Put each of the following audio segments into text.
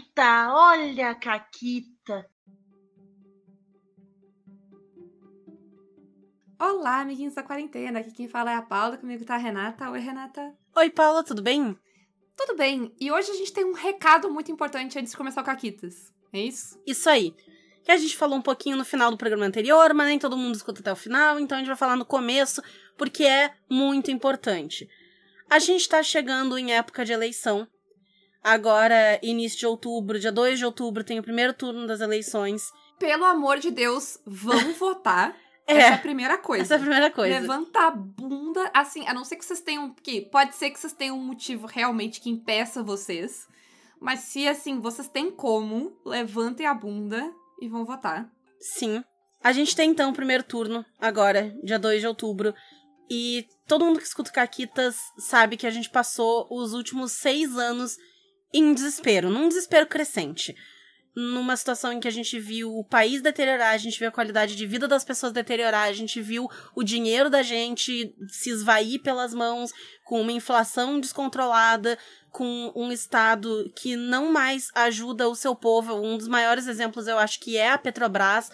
Caquita, olha a Caquita. Olá, amiguinhos da quarentena. Aqui quem fala é a Paula, comigo tá a Renata. Oi, Renata. Oi, Paula, tudo bem? Tudo bem. E hoje a gente tem um recado muito importante antes de começar o Caquitas. É isso? Isso aí. Que a gente falou um pouquinho no final do programa anterior, mas nem todo mundo escuta até o final, então a gente vai falar no começo, porque é muito importante. A gente tá chegando em época de eleição. Agora, início de outubro, dia 2 de outubro, tem o primeiro turno das eleições. Pelo amor de Deus, vão votar. É. Essa é a primeira coisa. Essa é a primeira coisa. Levanta a bunda, assim, a não ser que vocês tenham. Que pode ser que vocês tenham um motivo realmente que impeça vocês. Mas se, assim, vocês têm como, levantem a bunda e vão votar. Sim. A gente tem, então, o primeiro turno, agora, dia 2 de outubro. E todo mundo que escuta Caquitas sabe que a gente passou os últimos seis anos em desespero, num desespero crescente numa situação em que a gente viu o país deteriorar, a gente viu a qualidade de vida das pessoas deteriorar, a gente viu o dinheiro da gente se esvair pelas mãos, com uma inflação descontrolada, com um Estado que não mais ajuda o seu povo. Um dos maiores exemplos eu acho que é a Petrobras,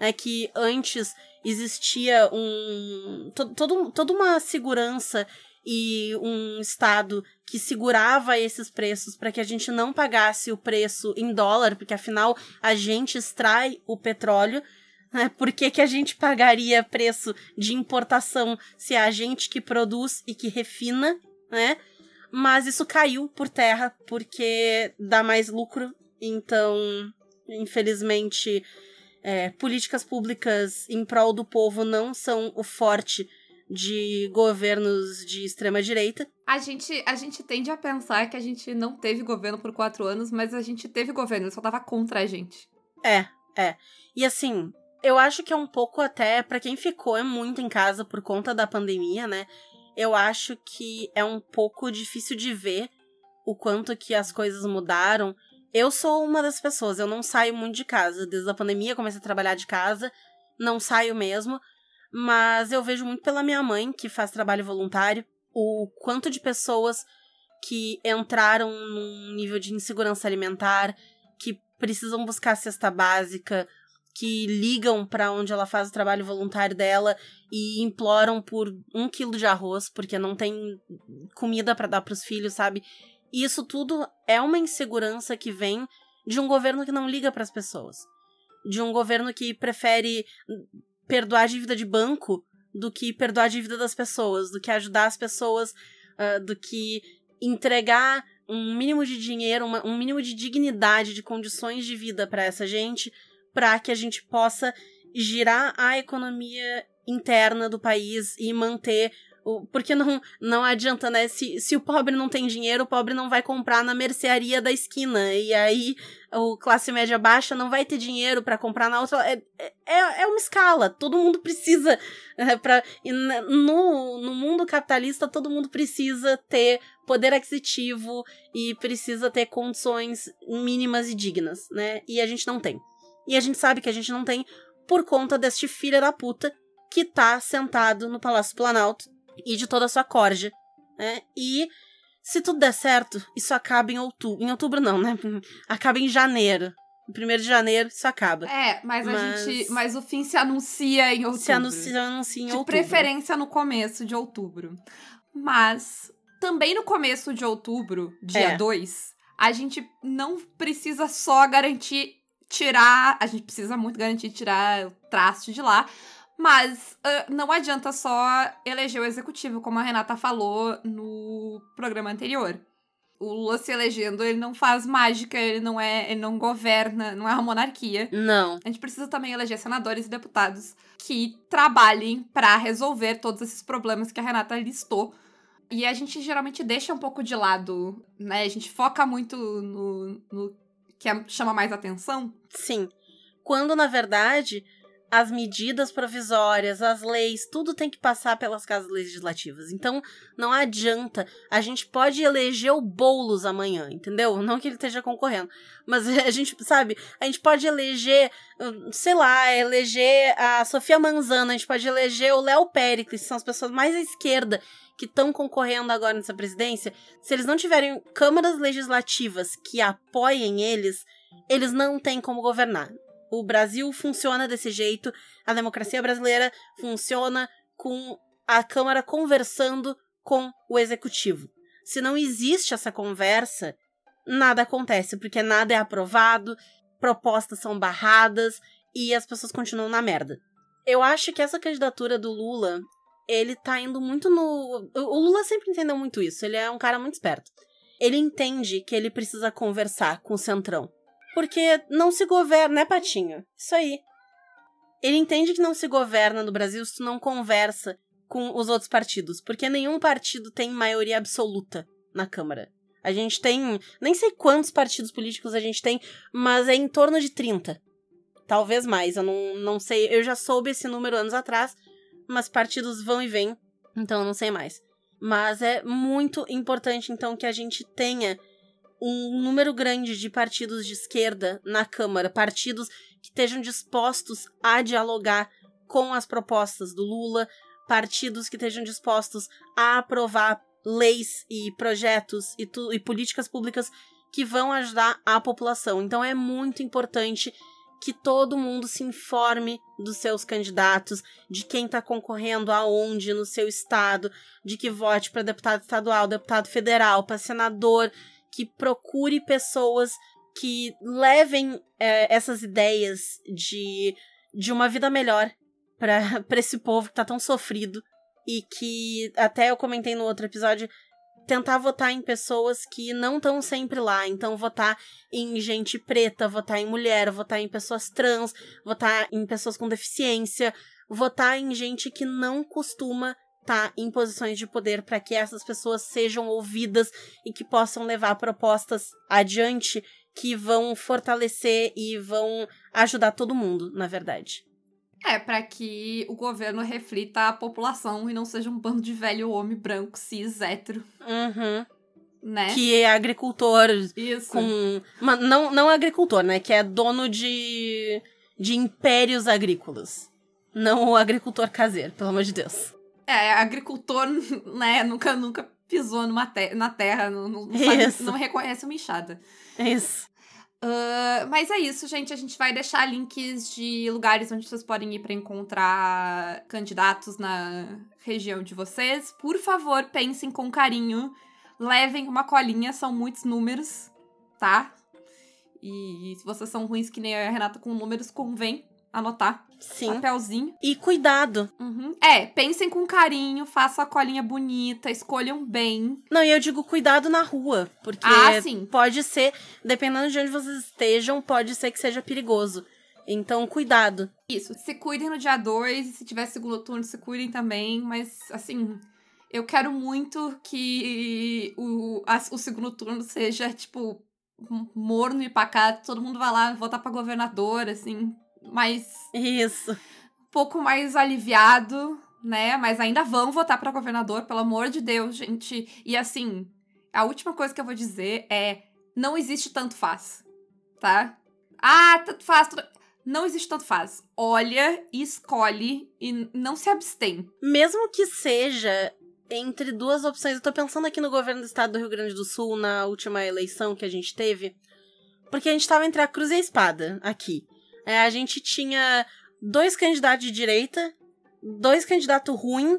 né, que antes existia um, todo, toda uma segurança e um Estado que segurava esses preços para que a gente não pagasse o preço em dólar, porque afinal a gente extrai o petróleo. Né? Por que, que a gente pagaria preço de importação se é a gente que produz e que refina, né? Mas isso caiu por terra porque dá mais lucro. Então, infelizmente, é, políticas públicas em prol do povo não são o forte de governos de extrema direita. A gente, a gente tende a pensar que a gente não teve governo por quatro anos, mas a gente teve governo, só tava contra a gente. É, é. E assim, eu acho que é um pouco até para quem ficou muito em casa por conta da pandemia, né? Eu acho que é um pouco difícil de ver o quanto que as coisas mudaram. Eu sou uma das pessoas, eu não saio muito de casa. Desde a pandemia comecei a trabalhar de casa, não saio mesmo. Mas eu vejo muito pela minha mãe, que faz trabalho voluntário, o quanto de pessoas que entraram num nível de insegurança alimentar, que precisam buscar cesta básica, que ligam para onde ela faz o trabalho voluntário dela e imploram por um quilo de arroz porque não tem comida para dar para os filhos, sabe? Isso tudo é uma insegurança que vem de um governo que não liga para as pessoas, de um governo que prefere perdoar a dívida de banco do que perdoar a dívida das pessoas, do que ajudar as pessoas, uh, do que entregar um mínimo de dinheiro, uma, um mínimo de dignidade, de condições de vida para essa gente, para que a gente possa girar a economia interna do país e manter porque não, não adianta, né? Se, se o pobre não tem dinheiro, o pobre não vai comprar na mercearia da esquina. E aí, o classe média baixa não vai ter dinheiro para comprar na outra. É, é, é uma escala. Todo mundo precisa. É, pra, no, no mundo capitalista, todo mundo precisa ter poder aquisitivo e precisa ter condições mínimas e dignas, né? E a gente não tem. E a gente sabe que a gente não tem por conta deste filho da puta que tá sentado no Palácio Planalto e de toda a sua corja, né? E se tudo der certo, isso acaba em outubro. Em outubro não, né? Acaba em janeiro. Primeiro de janeiro, isso acaba. É, mas, mas, a gente. Mas o fim se anuncia em outubro. Se anuncia, anuncia em de outubro. De preferência no começo de outubro. Mas também no começo de outubro, dia 2, é. a gente não precisa só garantir tirar. A gente precisa muito garantir tirar o traste de lá. Mas uh, não adianta só eleger o executivo, como a Renata falou no programa anterior. O Lula se elegendo, ele não faz mágica, ele não é, ele não governa, não é uma monarquia. Não. A gente precisa também eleger senadores e deputados que trabalhem para resolver todos esses problemas que a Renata listou. E a gente geralmente deixa um pouco de lado, né? A gente foca muito no, no que chama mais atenção. Sim. Quando, na verdade, as medidas provisórias, as leis, tudo tem que passar pelas casas legislativas. Então, não adianta. A gente pode eleger o Boulos amanhã, entendeu? Não que ele esteja concorrendo. Mas a gente, sabe, a gente pode eleger, hum, sei lá, eleger a Sofia Manzana, a gente pode eleger o Léo Pericles, que são as pessoas mais à esquerda que estão concorrendo agora nessa presidência. Se eles não tiverem câmaras legislativas que apoiem eles, eles não têm como governar. O Brasil funciona desse jeito, a democracia brasileira funciona com a Câmara conversando com o executivo. Se não existe essa conversa, nada acontece, porque nada é aprovado, propostas são barradas e as pessoas continuam na merda. Eu acho que essa candidatura do Lula, ele tá indo muito no. O Lula sempre entendeu muito isso, ele é um cara muito esperto. Ele entende que ele precisa conversar com o Centrão. Porque não se governa, né, Patinho? Isso aí. Ele entende que não se governa no Brasil se tu não conversa com os outros partidos, porque nenhum partido tem maioria absoluta na Câmara. A gente tem, nem sei quantos partidos políticos a gente tem, mas é em torno de 30. Talvez mais, eu não, não sei, eu já soube esse número anos atrás, mas partidos vão e vêm, então eu não sei mais. Mas é muito importante, então, que a gente tenha um número grande de partidos de esquerda na Câmara, partidos que estejam dispostos a dialogar com as propostas do Lula, partidos que estejam dispostos a aprovar leis e projetos e, e políticas públicas que vão ajudar a população. Então é muito importante que todo mundo se informe dos seus candidatos, de quem está concorrendo aonde no seu estado, de que vote para deputado estadual, deputado federal, para senador, que procure pessoas que levem é, essas ideias de, de uma vida melhor para esse povo que tá tão sofrido e que até eu comentei no outro episódio tentar votar em pessoas que não estão sempre lá. Então, votar em gente preta, votar em mulher, votar em pessoas trans, votar em pessoas com deficiência, votar em gente que não costuma tá em posições de poder para que essas pessoas sejam ouvidas e que possam levar propostas adiante que vão fortalecer e vão ajudar todo mundo, na verdade. É, para que o governo reflita a população e não seja um bando de velho homem branco, cis, hétero. Uhum. Né? Que é agricultor Isso. com. Não, não agricultor, né? Que é dono de, de impérios agrícolas. Não o agricultor caseiro, pelo amor de Deus. É, agricultor, né, nunca, nunca pisou numa te na terra, não, não, sabe, não reconhece uma enxada. Isso. Uh, mas é isso, gente. A gente vai deixar links de lugares onde vocês podem ir para encontrar candidatos na região de vocês. Por favor, pensem com carinho. Levem uma colinha, são muitos números, tá? E, e se vocês são ruins que nem a Renata com números, convém anotar. Sim. Papelzinho. E cuidado. Uhum. É, pensem com carinho, façam a colinha bonita, escolham bem. Não, e eu digo cuidado na rua, porque ah, sim. pode ser, dependendo de onde vocês estejam, pode ser que seja perigoso. Então, cuidado. Isso, se cuidem no dia 2, e se tiver segundo turno, se cuidem também, mas assim, eu quero muito que o, a, o segundo turno seja, tipo, morno e pacato, todo mundo vai lá votar pra governador, assim, mais. Isso. Um pouco mais aliviado, né? Mas ainda vão votar para governador, pelo amor de Deus, gente. E assim, a última coisa que eu vou dizer é: não existe tanto faz, tá? Ah, tanto faz. Tudo... Não existe tanto faz. Olha e escolhe e não se abstém. Mesmo que seja entre duas opções, eu tô pensando aqui no governo do estado do Rio Grande do Sul, na última eleição que a gente teve, porque a gente tava entre a cruz e a espada aqui. É, a gente tinha dois candidatos de direita, dois candidatos ruins,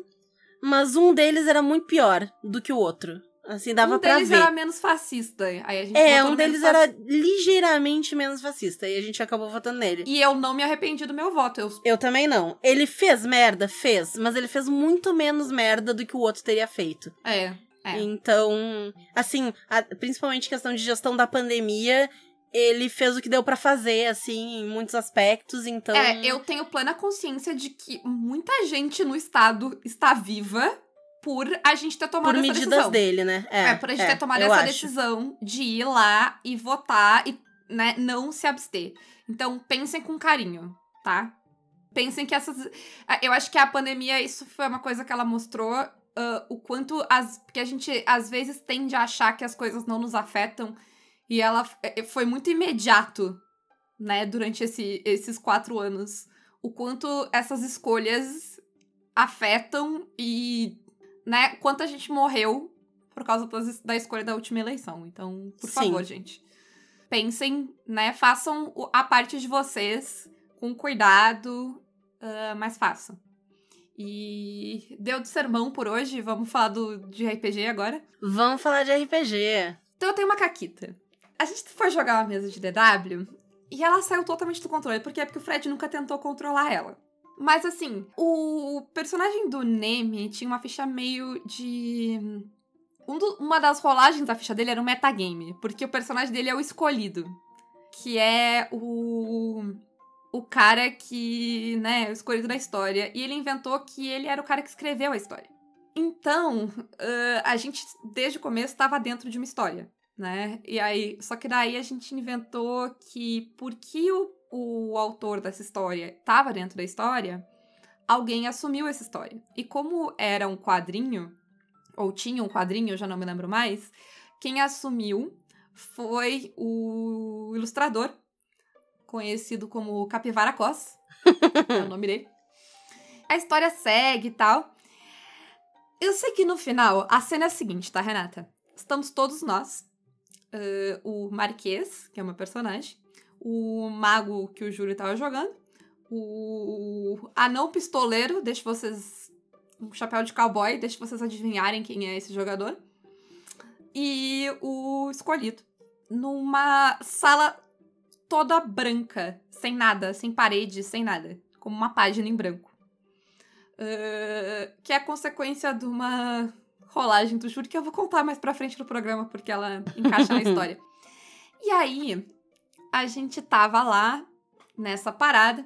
mas um deles era muito pior do que o outro. Assim, dava um pra ver. Um deles era menos fascista. Aí a gente é, um deles era ligeiramente menos fascista. E a gente acabou votando nele. E eu não me arrependi do meu voto. Eu, eu também não. Ele fez merda? Fez. Mas ele fez muito menos merda do que o outro teria feito. É. É. Então, assim, a, principalmente questão de gestão da pandemia, ele fez o que deu para fazer, assim, em muitos aspectos, então... É, eu tenho plena consciência de que muita gente no estado está viva por a gente ter tomado por essa medidas decisão. dele, né? É, é por a gente é, ter tomado essa acho. decisão de ir lá e votar e, né, não se abster. Então, pensem com carinho, tá? Pensem que essas. Eu acho que a pandemia, isso foi uma coisa que ela mostrou. Uh, o quanto as. Porque a gente às vezes tende a achar que as coisas não nos afetam. E ela é, foi muito imediato, né, durante esse, esses quatro anos. O quanto essas escolhas afetam e, né, quanto a gente morreu por causa das, da escolha da última eleição. Então, por Sim. favor, gente. Pensem, né, façam a parte de vocês com cuidado, uh, mas façam. E deu de sermão por hoje, vamos falar do, de RPG agora? Vamos falar de RPG. Então eu tenho uma caquita. A gente foi jogar uma mesa de DW e ela saiu totalmente do controle, porque é porque o Fred nunca tentou controlar ela. Mas assim, o personagem do Neme tinha uma ficha meio de. Um do... uma das rolagens da ficha dele era um metagame, porque o personagem dele é o escolhido. Que é o o cara que, né, o escolhido da história. E ele inventou que ele era o cara que escreveu a história. Então, uh, a gente, desde o começo, estava dentro de uma história, né? E aí, só que daí a gente inventou que, porque o, o autor dessa história estava dentro da história, alguém assumiu essa história. E como era um quadrinho, ou tinha um quadrinho, eu já não me lembro mais, quem assumiu foi o ilustrador conhecido como Capivara Cos. é o nome dele. A história segue e tal. Eu sei que no final, a cena é a seguinte, tá, Renata? Estamos todos nós. Uh, o Marquês, que é meu personagem. O mago que o Júlio tava jogando. O anão pistoleiro, deixa vocês. Um chapéu de cowboy, deixa vocês adivinharem quem é esse jogador. E o escolhido. Numa sala toda branca, sem nada, sem parede, sem nada. Como uma página em branco. Uh, que é consequência de uma rolagem do júri que eu vou contar mais pra frente no programa, porque ela encaixa na história. E aí, a gente tava lá, nessa parada,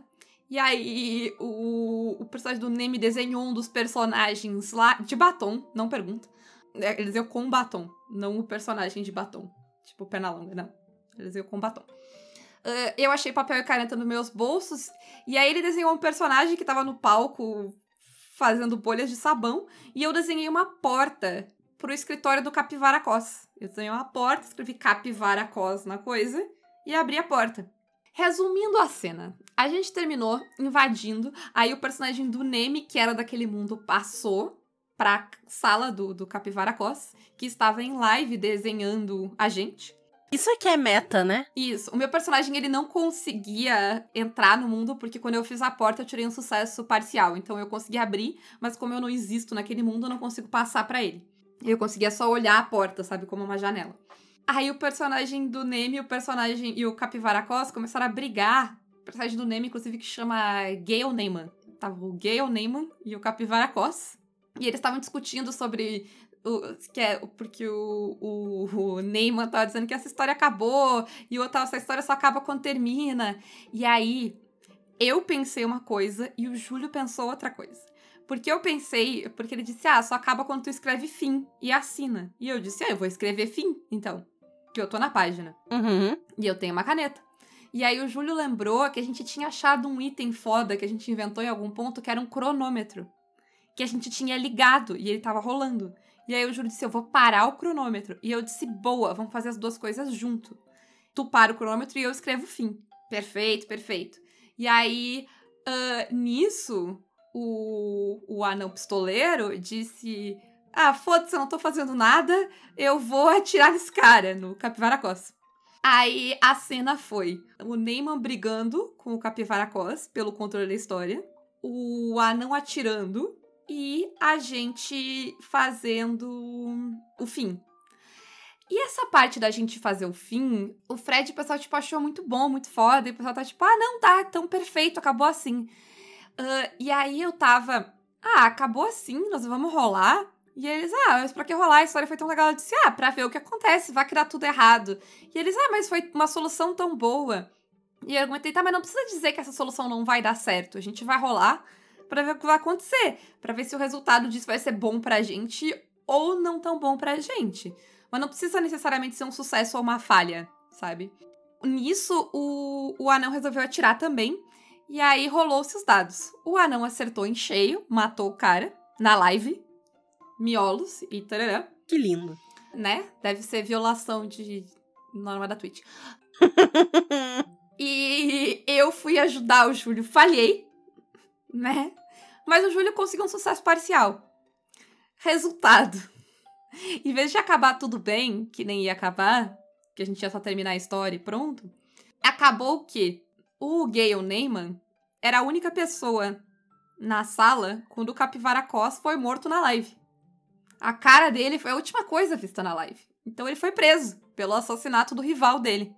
e aí o, o personagem do Neme desenhou um dos personagens lá, de batom, não pergunta. É, ele desenhou com batom, não o personagem de batom. Tipo, perna longa, não. Ele desenhou com batom. Uh, eu achei papel e caneta nos meus bolsos. E aí ele desenhou um personagem que tava no palco fazendo bolhas de sabão. E eu desenhei uma porta pro escritório do Capivara Cos. Eu desenhei uma porta, escrevi Capivara Cos na coisa e abri a porta. Resumindo a cena, a gente terminou invadindo. Aí o personagem do Neme, que era daquele mundo, passou pra sala do, do Capivara Cos, que estava em live desenhando a gente. Isso aqui é meta, né? Isso. O meu personagem, ele não conseguia entrar no mundo, porque quando eu fiz a porta, eu tirei um sucesso parcial. Então eu consegui abrir, mas como eu não existo naquele mundo, eu não consigo passar para ele. Eu conseguia só olhar a porta, sabe? Como uma janela. Aí o personagem do Neme, o personagem e o Capivara Cos começaram a brigar. O personagem do Neme, inclusive, que chama Gale Neyman. Tava o Gale Neyman e o Capivara Cos. E eles estavam discutindo sobre o, que é porque o, o, o Neyman tava dizendo que essa história acabou e o outro essa história só acaba quando termina. E aí eu pensei uma coisa e o Júlio pensou outra coisa. Porque eu pensei, porque ele disse, ah, só acaba quando tu escreve fim e assina. E eu disse, ah, eu vou escrever fim, então. Que eu tô na página. Uhum. E eu tenho uma caneta. E aí o Júlio lembrou que a gente tinha achado um item foda que a gente inventou em algum ponto, que era um cronômetro. Que a gente tinha ligado e ele tava rolando. E aí o Júlio disse: Eu vou parar o cronômetro. E eu disse: Boa, vamos fazer as duas coisas junto. Tu para o cronômetro e eu escrevo o fim. Perfeito, perfeito. E aí, uh, nisso, o, o anão pistoleiro disse: Ah, foda-se, eu não tô fazendo nada, eu vou atirar nesse cara, no Capivara Cos. Aí a cena foi o Neyman brigando com o Capivara Cos pelo controle da história, o anão atirando e a gente fazendo o fim. E essa parte da gente fazer o fim, o Fred, o pessoal, tipo, achou muito bom, muito foda. E o pessoal tá tipo, ah, não, tá, tão perfeito, acabou assim. Uh, e aí eu tava, ah, acabou assim, nós vamos rolar. E eles, ah, mas pra que rolar? A história foi tão legal. Eu disse, ah, pra ver o que acontece, vai que dá tudo errado. E eles, ah, mas foi uma solução tão boa. E eu argumentei, tá, mas não precisa dizer que essa solução não vai dar certo. A gente vai rolar para ver o que vai acontecer, para ver se o resultado disso vai ser bom pra gente ou não tão bom pra gente. Mas não precisa necessariamente ser um sucesso ou uma falha, sabe? Nisso, o, o anão resolveu atirar também. E aí rolou-se os dados. O anão acertou em cheio, matou o cara na live. Miolos e tarará. Que lindo. Né? Deve ser violação de norma da Twitch. e eu fui ajudar o Júlio, falhei, né? Mas o Júlio conseguiu um sucesso parcial. Resultado. Em vez de acabar tudo bem, que nem ia acabar, que a gente ia só terminar a história e pronto, acabou que o Gale Neyman era a única pessoa na sala quando o Capivara Cos foi morto na live. A cara dele foi a última coisa vista na live. Então ele foi preso pelo assassinato do rival dele.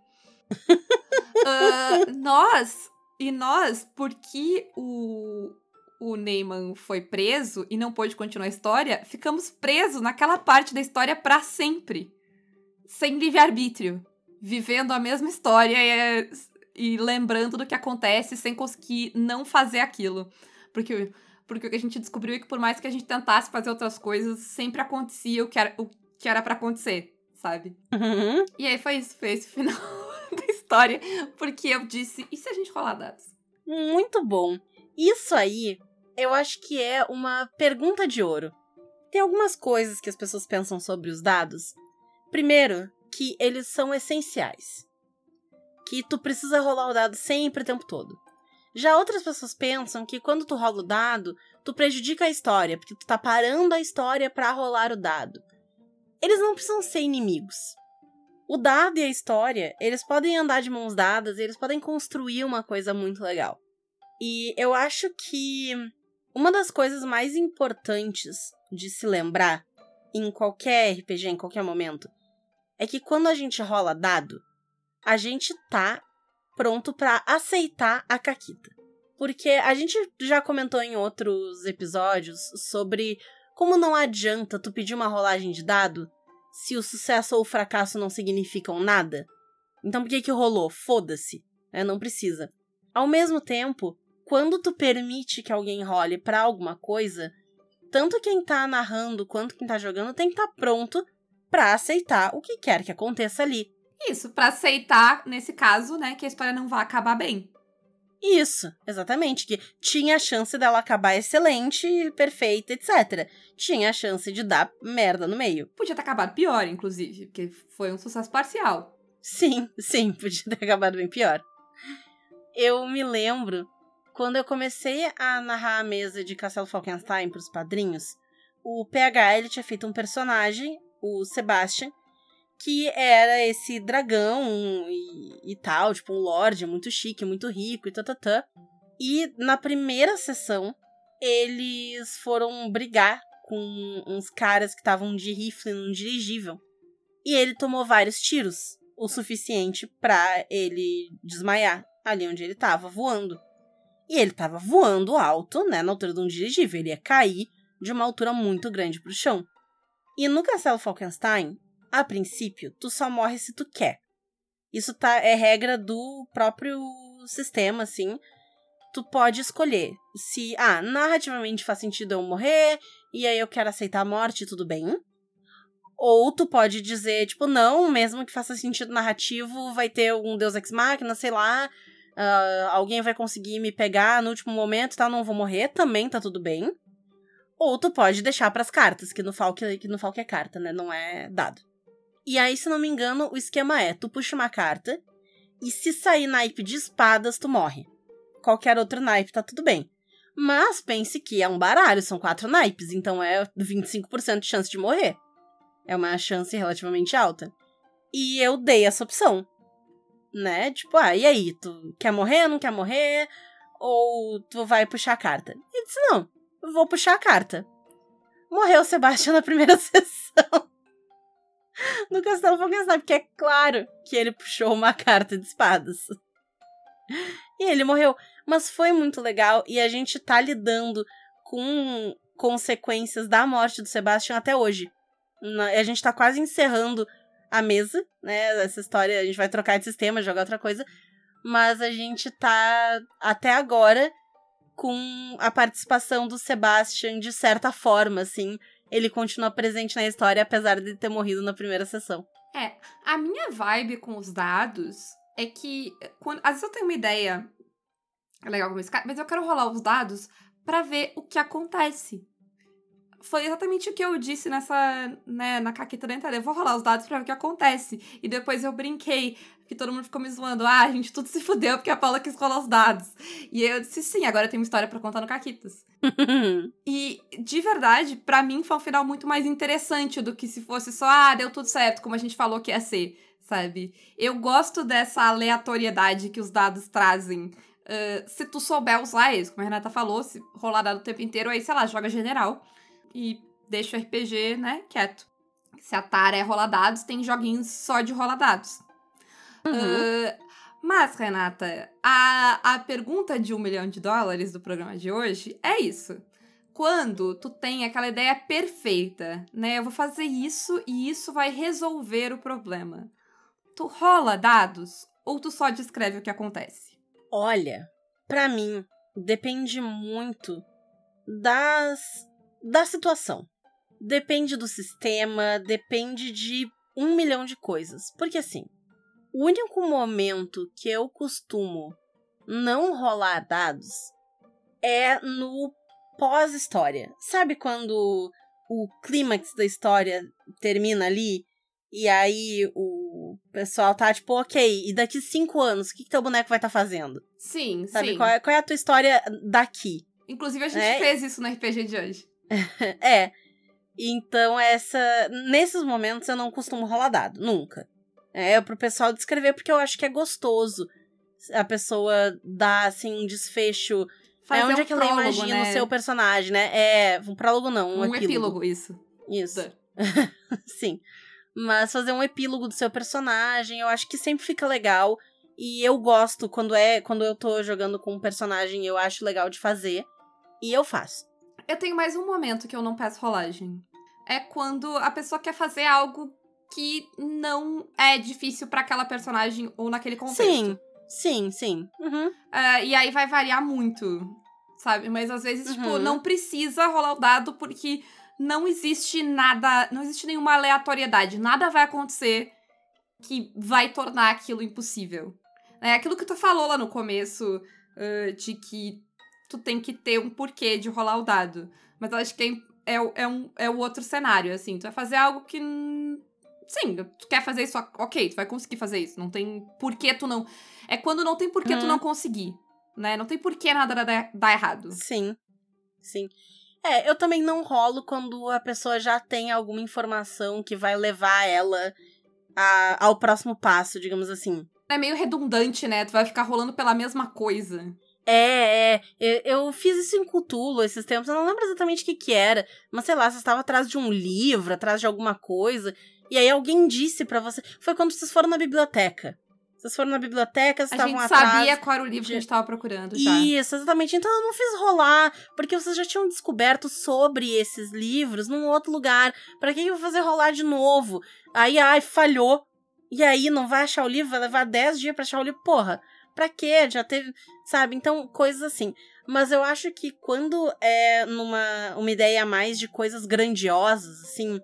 uh, nós, e nós, porque o, o Neyman foi preso e não pôde continuar a história, ficamos presos naquela parte da história para sempre. Sem livre-arbítrio. Vivendo a mesma história e, e, lembrando do que acontece sem conseguir não fazer aquilo. Porque, porque o que a gente descobriu é que por mais que a gente tentasse fazer outras coisas, sempre acontecia o que era, o que era para acontecer, sabe? Uhum. E aí foi isso, foi esse final da história. Porque eu disse, e se a gente rolar dados? Muito bom. Isso aí eu acho que é uma pergunta de ouro. Tem algumas coisas que as pessoas pensam sobre os dados. Primeiro, que eles são essenciais. Que tu precisa rolar o dado sempre o tempo todo. Já outras pessoas pensam que quando tu rola o dado, tu prejudica a história, porque tu tá parando a história para rolar o dado. Eles não precisam ser inimigos. O dado e a história, eles podem andar de mãos dadas, eles podem construir uma coisa muito legal. E eu acho que uma das coisas mais importantes de se lembrar em qualquer RPG, em qualquer momento, é que quando a gente rola dado, a gente tá pronto para aceitar a caquita. Porque a gente já comentou em outros episódios sobre como não adianta tu pedir uma rolagem de dado se o sucesso ou o fracasso não significam nada. Então por que que rolou? Foda-se. É, não precisa. Ao mesmo tempo, quando tu permite que alguém role para alguma coisa, tanto quem tá narrando quanto quem tá jogando tem que estar tá pronto para aceitar o que quer que aconteça ali. Isso, para aceitar, nesse caso, né, que a história não vai acabar bem. Isso, exatamente. Que tinha a chance dela acabar excelente, perfeita, etc. Tinha a chance de dar merda no meio. Podia ter acabado pior, inclusive, porque foi um sucesso parcial. Sim, sim, podia ter acabado bem pior. Eu me lembro quando eu comecei a narrar a mesa de Castelo Falkenstein para os padrinhos, o PH tinha feito um personagem, o Sebastian, que era esse dragão e, e tal, tipo um lorde muito chique, muito rico e tatatã. E na primeira sessão, eles foram brigar com uns caras que estavam de rifle num dirigível. E ele tomou vários tiros, o suficiente para ele desmaiar ali onde ele estava voando. E ele estava voando alto, né, na altura de um dirigível. Ele ia cair de uma altura muito grande para o chão. E no Castelo Falkenstein, a princípio, tu só morre se tu quer. Isso tá, é regra do próprio sistema, assim. Tu pode escolher se, ah, narrativamente faz sentido eu morrer, e aí eu quero aceitar a morte, tudo bem. Ou tu pode dizer, tipo, não, mesmo que faça sentido narrativo, vai ter um Deus Ex Machina, sei lá, uh, alguém vai conseguir me pegar no último momento, tá? Não vou morrer, também tá tudo bem. Ou tu pode deixar para as cartas, que no Falk, que no Falk é carta, né? Não é dado. E aí, se não me engano, o esquema é: tu puxa uma carta, e se sair naipe de espadas, tu morre. Qualquer outro naipe tá tudo bem. Mas pense que é um baralho, são quatro naipes, então é 25% de chance de morrer. É uma chance relativamente alta. E eu dei essa opção né? Tipo, ah, e aí? Tu quer morrer, não quer morrer? Ou tu vai puxar a carta? Ele disse, não, vou puxar a carta. Morreu o Sebastião na primeira sessão. no Castelo Falkenstein, porque é claro que ele puxou uma carta de espadas. E ele morreu. Mas foi muito legal e a gente tá lidando com consequências da morte do Sebastião até hoje. A gente tá quase encerrando a mesa, né? Essa história, a gente vai trocar de sistema, jogar outra coisa. Mas a gente tá até agora com a participação do Sebastian de certa forma, assim. Ele continua presente na história, apesar de ter morrido na primeira sessão. É, a minha vibe com os dados é que, quando, às vezes eu tenho uma ideia legal como esse cara, mas eu quero rolar os dados para ver o que acontece. Foi exatamente o que eu disse nessa, né, na caqueta da entrada. Eu vou rolar os dados pra ver o que acontece. E depois eu brinquei, que todo mundo ficou me zoando. Ah, a gente tudo se fudeu porque a Paula quis rolar os dados. E eu disse, sim, agora tem uma história para contar no Caquitas. e, de verdade, para mim foi um final muito mais interessante do que se fosse só, ah, deu tudo certo, como a gente falou que ia ser, sabe? Eu gosto dessa aleatoriedade que os dados trazem. Uh, se tu souber usar eles, como a Renata falou, se rolar dado o tempo inteiro, aí, sei lá, joga general e deixa o RPG, né, quieto. Se a Tara é rolar dados, tem joguinhos só de rolar dados. Uhum. Uh, mas, Renata, a, a pergunta de um milhão de dólares do programa de hoje é isso. Quando tu tem aquela ideia perfeita, né? Eu vou fazer isso e isso vai resolver o problema. Tu rola dados ou tu só descreve o que acontece? Olha, para mim, depende muito das da situação. Depende do sistema, depende de um milhão de coisas. Porque assim, o único momento que eu costumo não rolar dados é no pós-história. Sabe quando o clímax da história termina ali? E aí o pessoal tá tipo, ok, e daqui cinco anos, o que, que teu boneco vai estar tá fazendo? Sim, Sabe, sim. Qual é, qual é a tua história daqui? Inclusive, a gente é? fez isso no RPG de hoje. é. Então, essa. Nesses momentos eu não costumo rolar dado, nunca. É pro pessoal descrever, porque eu acho que é gostoso a pessoa dar, assim, um desfecho. Fazer é onde um é que ela imagina né? o seu personagem, né? É. Um prólogo não, um, um epílogo. epílogo. isso. Isso. Sim. Mas fazer um epílogo do seu personagem, eu acho que sempre fica legal. E eu gosto quando é. Quando eu tô jogando com um personagem, eu acho legal de fazer. E eu faço. Eu tenho mais um momento que eu não peço rolagem. É quando a pessoa quer fazer algo que não é difícil para aquela personagem ou naquele contexto. Sim, sim, sim. Uhum. Uh, e aí vai variar muito, sabe? Mas às vezes, tipo, uhum. tipo, não precisa rolar o dado porque não existe nada, não existe nenhuma aleatoriedade. Nada vai acontecer que vai tornar aquilo impossível. É aquilo que tu falou lá no começo, uh, de que tu tem que ter um porquê de rolar o dado. Mas eu acho que é, é, é, um, é o outro cenário, assim. Tu vai fazer algo que. Sim, tu quer fazer isso, ok, tu vai conseguir fazer isso. Não tem porquê tu não. É quando não tem porquê tu não conseguir. Né? Não tem porquê nada dar, dar errado. Sim. Sim. É, eu também não rolo quando a pessoa já tem alguma informação que vai levar ela a, ao próximo passo, digamos assim. É meio redundante, né? Tu vai ficar rolando pela mesma coisa. É, é. Eu, fiz isso em Cutulo esses tempos. Eu não lembro exatamente o que, que era. Mas sei lá, você estava atrás de um livro, atrás de alguma coisa. E aí alguém disse para você. Foi quando vocês foram na biblioteca. Vocês foram na biblioteca, vocês estavam atrás. A gente sabia qual era o livro de... que a gente estava procurando já. Isso, exatamente. Então eu não fiz rolar, porque vocês já tinham descoberto sobre esses livros num outro lugar. Para que eu vou fazer rolar de novo? Aí, ai, falhou. E aí, não vai achar o livro? Vai levar 10 dias para achar o livro? Porra, pra quê? Já teve, sabe? Então, coisas assim. Mas eu acho que quando é numa uma ideia a mais de coisas grandiosas, assim.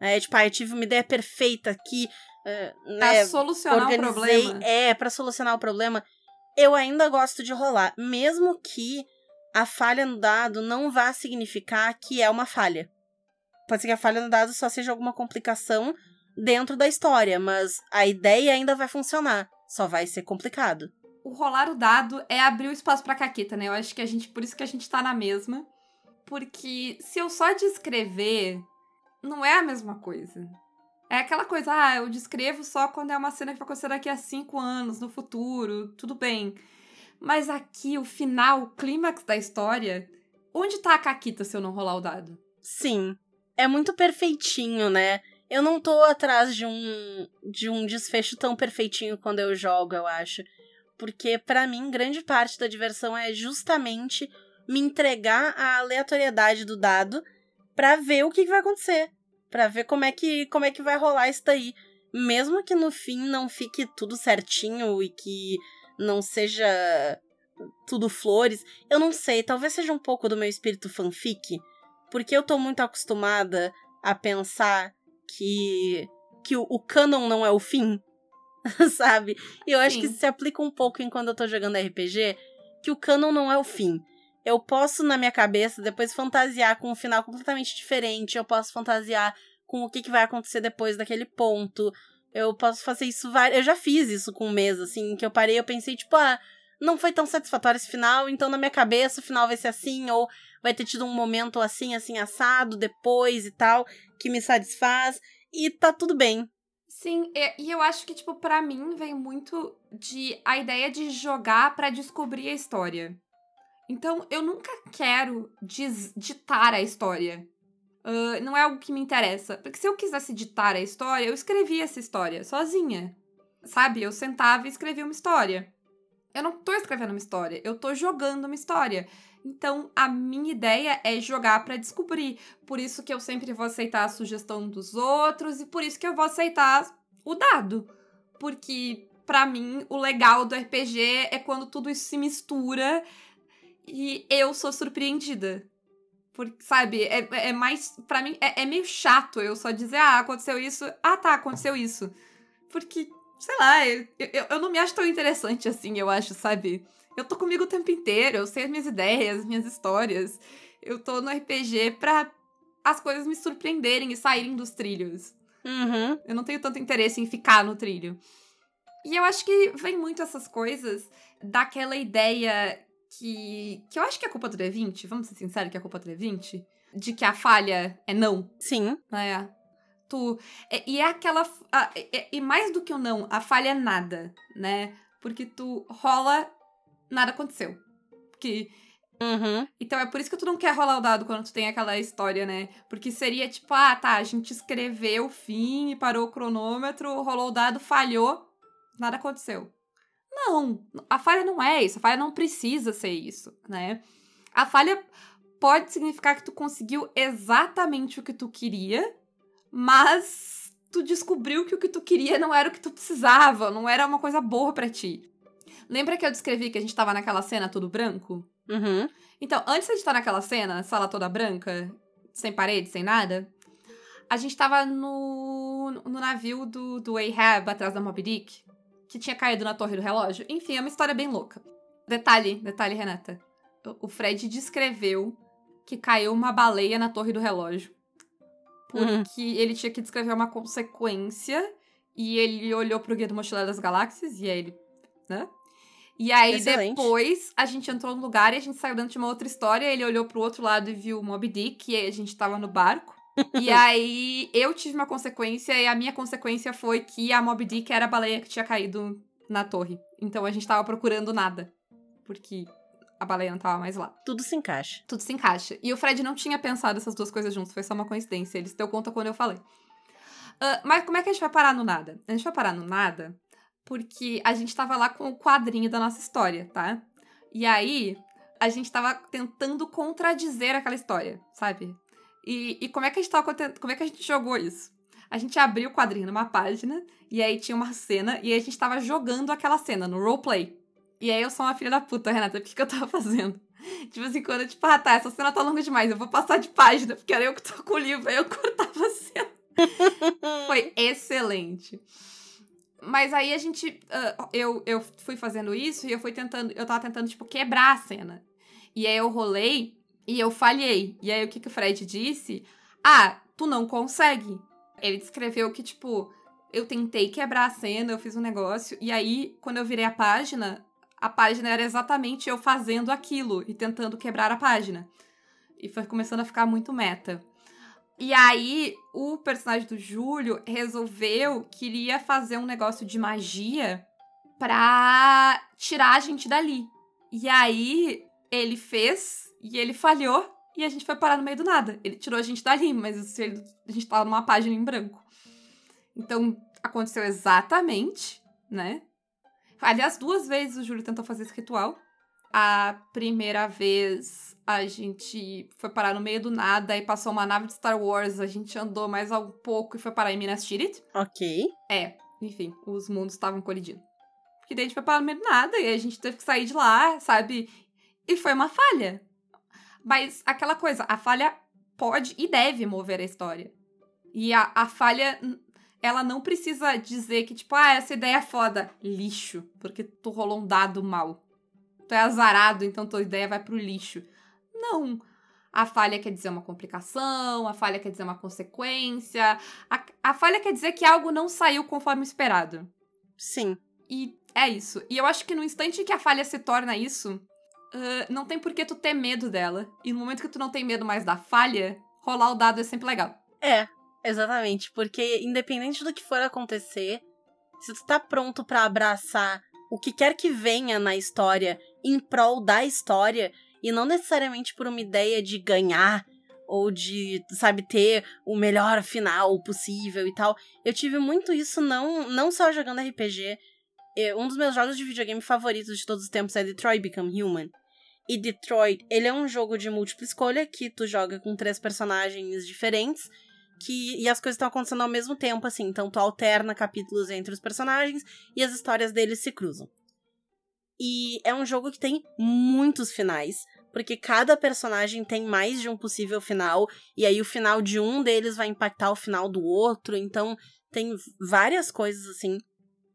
É, tipo, ah, eu tive uma ideia perfeita aqui. Uh, pra né, solucionar o problema. É, para solucionar o problema. Eu ainda gosto de rolar. Mesmo que a falha no dado não vá significar que é uma falha. Pode ser que a falha no dado só seja alguma complicação dentro da história, mas a ideia ainda vai funcionar. Só vai ser complicado. O rolar o dado é abrir o espaço pra caqueta, né? Eu acho que a gente. Por isso que a gente tá na mesma. Porque se eu só descrever, não é a mesma coisa. É aquela coisa, ah, eu descrevo só quando é uma cena que vai acontecer daqui a cinco anos, no futuro, tudo bem. Mas aqui, o final, o clímax da história, onde tá a Caquita se eu não rolar o dado? Sim. É muito perfeitinho, né? Eu não tô atrás de um de um desfecho tão perfeitinho quando eu jogo, eu acho. Porque para mim, grande parte da diversão é justamente me entregar a aleatoriedade do dado para ver o que, que vai acontecer, para ver como é que como é que vai rolar isso daí, mesmo que no fim não fique tudo certinho e que não seja tudo flores. Eu não sei, talvez seja um pouco do meu espírito fanfic, porque eu tô muito acostumada a pensar que, que o, o canon não é o fim, sabe? E eu acho Sim. que se aplica um pouco em quando eu tô jogando RPG. que o canon não é o fim. Eu posso, na minha cabeça, depois fantasiar com um final completamente diferente. Eu posso fantasiar com o que, que vai acontecer depois daquele ponto. Eu posso fazer isso várias. Eu já fiz isso com um mês, assim, que eu parei eu pensei, tipo, ah, não foi tão satisfatório esse final, então na minha cabeça o final vai ser assim, ou vai ter tido um momento assim, assim, assado, depois e tal, que me satisfaz, e tá tudo bem. Sim, e eu acho que, tipo, para mim vem muito de a ideia de jogar para descobrir a história. Então, eu nunca quero ditar a história. Uh, não é algo que me interessa. Porque se eu quisesse ditar a história, eu escrevia essa história sozinha. Sabe? Eu sentava e escrevia uma história. Eu não tô escrevendo uma história, eu tô jogando uma história. Então, a minha ideia é jogar para descobrir. Por isso que eu sempre vou aceitar a sugestão dos outros e por isso que eu vou aceitar o dado. Porque para mim o legal do RPG é quando tudo isso se mistura e eu sou surpreendida. Porque, sabe, é, é mais. para mim, é, é meio chato eu só dizer, ah, aconteceu isso. Ah, tá, aconteceu isso. Porque sei lá, eu, eu, eu, não me acho tão interessante assim, eu acho, sabe? Eu tô comigo o tempo inteiro, eu sei as minhas ideias, as minhas histórias. Eu tô no RPG pra as coisas me surpreenderem e saírem dos trilhos. Uhum. Eu não tenho tanto interesse em ficar no trilho. E eu acho que vem muito essas coisas daquela ideia que. que eu acho que é culpa do D20, vamos ser sinceros que é culpa do D20? De que a falha é não. Sim. É tu. E é aquela. A, e mais do que o não, a falha é nada, né? Porque tu rola, nada aconteceu. Porque. Uhum. Então é por isso que tu não quer rolar o dado quando tu tem aquela história, né? Porque seria tipo, ah, tá, a gente escreveu o fim e parou o cronômetro, rolou o dado, falhou, nada aconteceu. Não, a falha não é isso, a falha não precisa ser isso, né? A falha pode significar que tu conseguiu exatamente o que tu queria, mas tu descobriu que o que tu queria não era o que tu precisava, não era uma coisa boa para ti. Lembra que eu descrevi que a gente tava naquela cena tudo branco? Uhum. Então, antes de estar naquela cena, sala toda branca, sem parede, sem nada, a gente tava no, no navio do, do Ahab atrás da Moby Dick, que tinha caído na torre do relógio. Enfim, é uma história bem louca. Detalhe, detalhe, Renata. O Fred descreveu que caiu uma baleia na torre do relógio. Porque uhum. ele tinha que descrever uma consequência e ele olhou pro Guia do Mochileiro das Galáxias e aí ele, né? E aí Excelente. depois a gente entrou no lugar e a gente saiu dentro de uma outra história, ele olhou pro outro lado e viu o Moby Dick e a gente tava no barco. e aí eu tive uma consequência e a minha consequência foi que a Moby Dick era a baleia que tinha caído na torre. Então a gente tava procurando nada. Porque a baleia não tava mais lá. Tudo se encaixa. Tudo se encaixa. E o Fred não tinha pensado essas duas coisas juntos, foi só uma coincidência. Ele se deu conta quando eu falei. Uh, mas como é que a gente vai parar no nada? A gente vai parar no nada porque a gente tava lá com o quadrinho da nossa história, tá? E aí, a gente tava tentando contradizer aquela história, sabe? E, e como é que a gente tava como é que a gente jogou isso? A gente abriu o quadrinho numa página, e aí tinha uma cena, e a gente tava jogando aquela cena no roleplay. E aí eu sou uma filha da puta, Renata, o que, que eu tava fazendo? Tipo assim, quando eu, tipo, ah tá, essa cena tá longa demais, eu vou passar de página, porque era eu que tô com o livro, aí eu cortava a cena. Foi excelente. Mas aí a gente. Uh, eu, eu fui fazendo isso e eu fui tentando. Eu tava tentando, tipo, quebrar a cena. E aí eu rolei e eu falhei. E aí o que, que o Fred disse? Ah, tu não consegue. Ele descreveu que, tipo, eu tentei quebrar a cena, eu fiz um negócio. E aí, quando eu virei a página, a página era exatamente eu fazendo aquilo e tentando quebrar a página. E foi começando a ficar muito meta. E aí, o personagem do Júlio resolveu que iria fazer um negócio de magia pra tirar a gente dali. E aí, ele fez e ele falhou e a gente foi parar no meio do nada. Ele tirou a gente dali, mas a gente tava numa página em branco. Então, aconteceu exatamente, né? Aliás, duas vezes o Júlio tentou fazer esse ritual. A primeira vez a gente foi parar no meio do nada e passou uma nave de Star Wars. A gente andou mais um pouco e foi parar em Minas Tirith. Ok. É, enfim, os mundos estavam colidindo. Porque daí a gente foi parar no meio do nada e a gente teve que sair de lá, sabe? E foi uma falha. Mas aquela coisa, a falha pode e deve mover a história. E a, a falha ela não precisa dizer que, tipo, ah, essa ideia é foda. Lixo, porque tu rolou um dado mal. tu é azarado, então tua ideia vai pro lixo. Não. A falha quer dizer uma complicação, a falha quer dizer uma consequência, a, a falha quer dizer que algo não saiu conforme esperado. Sim. E é isso. E eu acho que no instante que a falha se torna isso, uh, não tem por que tu ter medo dela. E no momento que tu não tem medo mais da falha, rolar o dado é sempre legal. É, exatamente. Porque independente do que for acontecer, se tu tá pronto para abraçar o que quer que venha na história em prol da história, e não necessariamente por uma ideia de ganhar ou de, sabe, ter o melhor final possível e tal. Eu tive muito isso não, não só jogando RPG. Um dos meus jogos de videogame favoritos de todos os tempos é Detroit Become Human. E Detroit, ele é um jogo de múltipla escolha que tu joga com três personagens diferentes que e as coisas estão acontecendo ao mesmo tempo assim, então tu alterna capítulos entre os personagens e as histórias deles se cruzam. E é um jogo que tem muitos finais, porque cada personagem tem mais de um possível final, e aí o final de um deles vai impactar o final do outro, então tem várias coisas assim.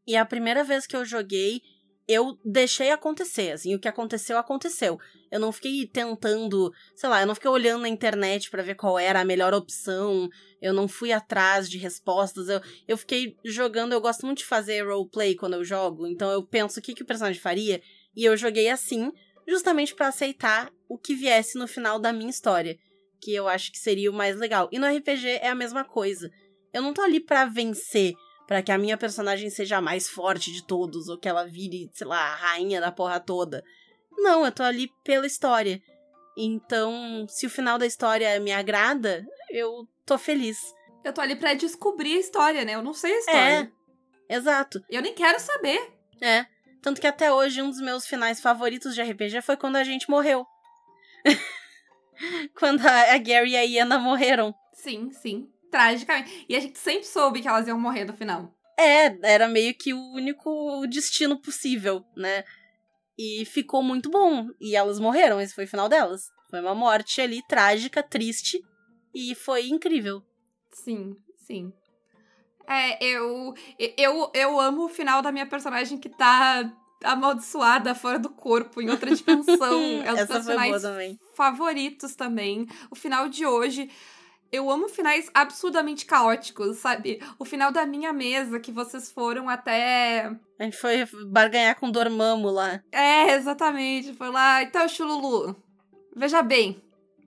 E a primeira vez que eu joguei, eu deixei acontecer, assim, o que aconteceu, aconteceu. Eu não fiquei tentando, sei lá, eu não fiquei olhando na internet para ver qual era a melhor opção, eu não fui atrás de respostas, eu, eu fiquei jogando, eu gosto muito de fazer roleplay quando eu jogo, então eu penso o que, que o personagem faria, e eu joguei assim, justamente para aceitar o que viesse no final da minha história, que eu acho que seria o mais legal. E no RPG é a mesma coisa. Eu não tô ali para vencer, para que a minha personagem seja a mais forte de todos, ou que ela vire, sei lá, a rainha da porra toda. Não, eu tô ali pela história. Então, se o final da história me agrada, eu tô feliz. Eu tô ali pra descobrir a história, né? Eu não sei a história. É, exato. Eu nem quero saber. É. Tanto que até hoje um dos meus finais favoritos de RPG foi quando a gente morreu. quando a Gary e a Iana morreram. Sim, sim tragicamente. E a gente sempre soube que elas iam morrer no final. É, era meio que o único destino possível, né? E ficou muito bom. E elas morreram, esse foi o final delas. Foi uma morte ali trágica, triste. E foi incrível. Sim, sim. É, eu, eu, eu amo o final da minha personagem que tá amaldiçoada fora do corpo, em outra dimensão. é um dos personagens também. favoritos também. O final de hoje. Eu amo finais absurdamente caóticos, sabe? O final da minha mesa, que vocês foram até. A gente foi barganhar com o Dormammu lá. É, exatamente. Foi lá. Então, Chululu, veja bem.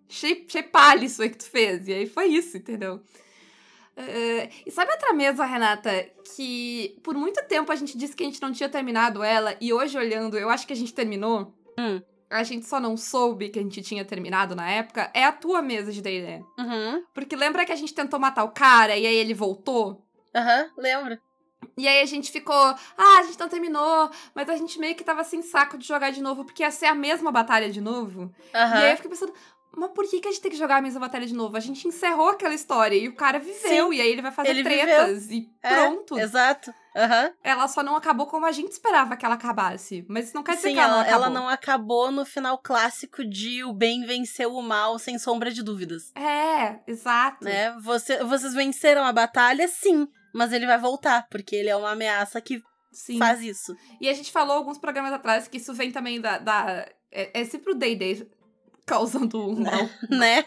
Achei, achei palha isso aí que tu fez. E aí foi isso, entendeu? Uh, e sabe outra mesa, Renata, que por muito tempo a gente disse que a gente não tinha terminado ela, e hoje olhando, eu acho que a gente terminou? Hum a gente só não soube que a gente tinha terminado na época, é a tua mesa de D&D. Uhum. Porque lembra que a gente tentou matar o cara e aí ele voltou? Aham, uhum, lembro. E aí a gente ficou, ah, a gente não terminou, mas a gente meio que tava sem saco de jogar de novo, porque ia ser a mesma batalha de novo. Uhum. E aí eu fiquei pensando, mas por que, que a gente tem que jogar a mesma batalha de novo? A gente encerrou aquela história e o cara viveu, Sim, e aí ele vai fazer tretas viveu. e é, pronto. Exato. Uhum. Ela só não acabou como a gente esperava que ela acabasse. Mas isso não quer dizer Sim, que ela, ela não acabou. Ela não acabou no final clássico de o bem venceu o mal, sem sombra de dúvidas. É, exato. Né? Você, vocês venceram a batalha, sim. Mas ele vai voltar, porque ele é uma ameaça que Sim. faz isso. E a gente falou alguns programas atrás que isso vem também da. da é, é sempre o Day causando um mal. né?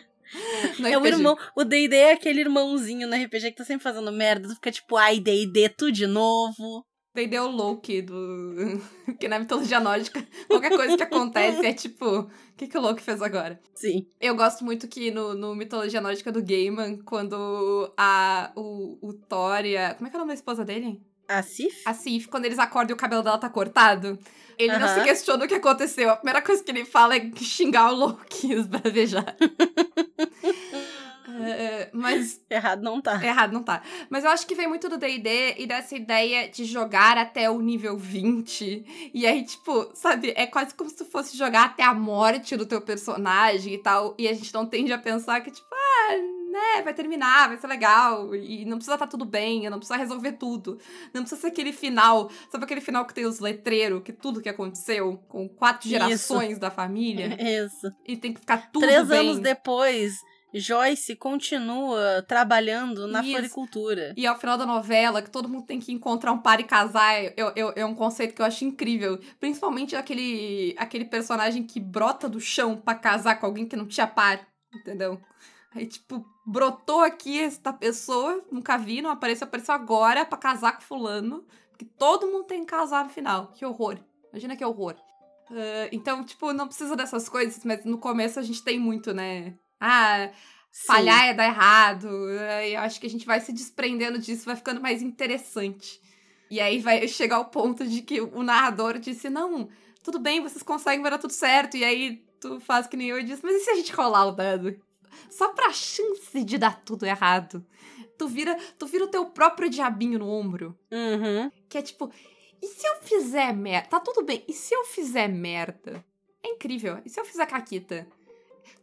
É o irmão. O D&D é aquele irmãozinho no RPG que tá sempre fazendo merda. Tu fica tipo, ai, D&D, tu de novo. D&D é o Loki do... que na mitologia nórdica, qualquer coisa que acontece é tipo, o que, que o Loki fez agora? Sim. Eu gosto muito que no, no mitologia nórdica do Gaiman, quando a, o, o Thor e a... Como é que é o nome da esposa dele? A Sif? A Sif, quando eles acordam e o cabelo dela tá cortado. Ele não se questiona o que aconteceu. A primeira coisa que ele fala é xingar o Loki, esbravejar. Uh, mas. Errado não tá. Errado não tá. Mas eu acho que vem muito do DD e dessa ideia de jogar até o nível 20. E aí, tipo, sabe, é quase como se tu fosse jogar até a morte do teu personagem e tal. E a gente não tende a pensar que, tipo, ah, né, vai terminar, vai ser legal, e não precisa estar tá tudo bem, não precisa resolver tudo. Não precisa ser aquele final, sabe aquele final que tem os letreiros, que tudo que aconteceu, com quatro gerações Isso. da família? Isso. E tem que ficar tudo Três bem. anos depois, Joyce continua trabalhando na Isso. floricultura. E ao final da novela, que todo mundo tem que encontrar um par e casar, eu, eu, é um conceito que eu acho incrível. Principalmente aquele, aquele personagem que brota do chão pra casar com alguém que não tinha par, entendeu? Aí, tipo, brotou aqui esta pessoa, nunca vi, não apareceu, apareceu agora pra casar com fulano. Que todo mundo tem que casar no final. Que horror. Imagina que horror. Ah, então, tipo, não precisa dessas coisas, mas no começo a gente tem muito, né? Ah, falhar é dar errado. Aí Eu acho que a gente vai se desprendendo disso, vai ficando mais interessante. E aí vai chegar ao ponto de que o narrador disse: Não, tudo bem, vocês conseguem, vai dar tudo certo. E aí tu faz que nem eu e diz: Mas e se a gente rolar o dado? Só pra chance de dar tudo errado. Tu vira, tu vira o teu próprio diabinho no ombro. Uhum. Que é tipo, e se eu fizer merda? Tá tudo bem, e se eu fizer merda? É incrível. E se eu fizer caquita?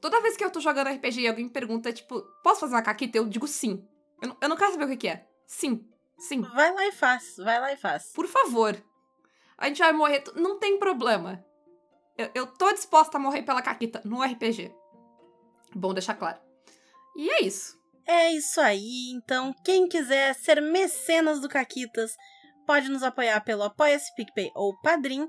Toda vez que eu tô jogando RPG e alguém me pergunta, tipo, posso fazer uma caquita? Eu digo sim. Eu não, eu não quero saber o que, que é. Sim. Sim. Vai lá e faz, vai lá e faz. Por favor. A gente vai morrer. Não tem problema. Eu, eu tô disposta a morrer pela caquita no RPG. Bom deixar claro. E é isso. É isso aí, então quem quiser ser mecenas do Caquitas pode nos apoiar pelo Apoia-se PicPay ou Padrim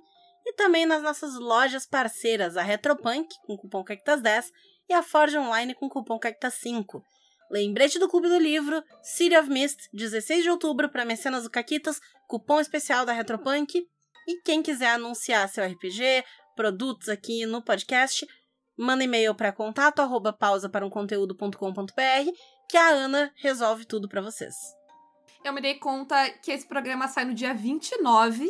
e também nas nossas lojas parceiras, a Retropunk com cupom Caquitas10 e a Forge Online com cupom Caquitas5. Lembrete do Clube do Livro, City of Mist, 16 de outubro para mecenas do Caquitas, cupom especial da Retropunk. E quem quiser anunciar seu RPG, produtos aqui no podcast, manda e-mail para contato arroba pausa para um conteúdo.com.br que a Ana resolve tudo pra vocês. Eu me dei conta que esse programa sai no dia 29.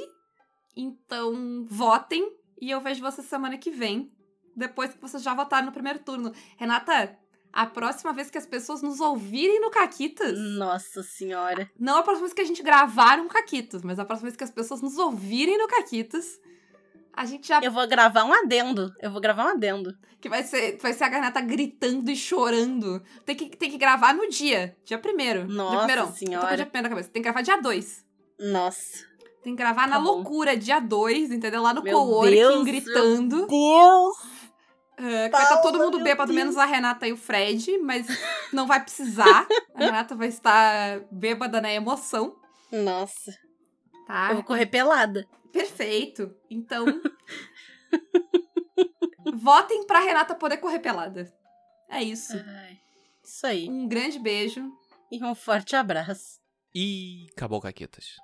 Então, votem. E eu vejo vocês semana que vem. Depois que vocês já votaram no primeiro turno. Renata, a próxima vez que as pessoas nos ouvirem no Caquitas. Nossa senhora. Não a próxima vez que a gente gravar um Caquitas, mas a próxima vez que as pessoas nos ouvirem no Caquitas. A gente já. Eu vou gravar um adendo. Eu vou gravar um adendo. Que vai ser, vai ser a Renata gritando e chorando. Tem que, tem que gravar no dia. Dia primeiro. Nossa dia primeirão. Eu tô com senhora. dia primeiro na cabeça. Tem que gravar dia 2. Nossa. Tem que gravar Tá na bom. loucura, dia 2, entendeu? Lá no Meu coworking, Deus, gritando. Deus! Ah, que vai estar todo Paula, mundo meu bêbado, Deus. menos a Renata e o Fred, mas não vai precisar. A Renata vai estar bêbada na emoção, Nossa. tá? Eu vou correr pelada. Perfeito. Então. votem pra Renata poder correr pelada. É isso. Ai, Isso aí. Um grande beijo. E um forte abraço. E acabou, Caquetas.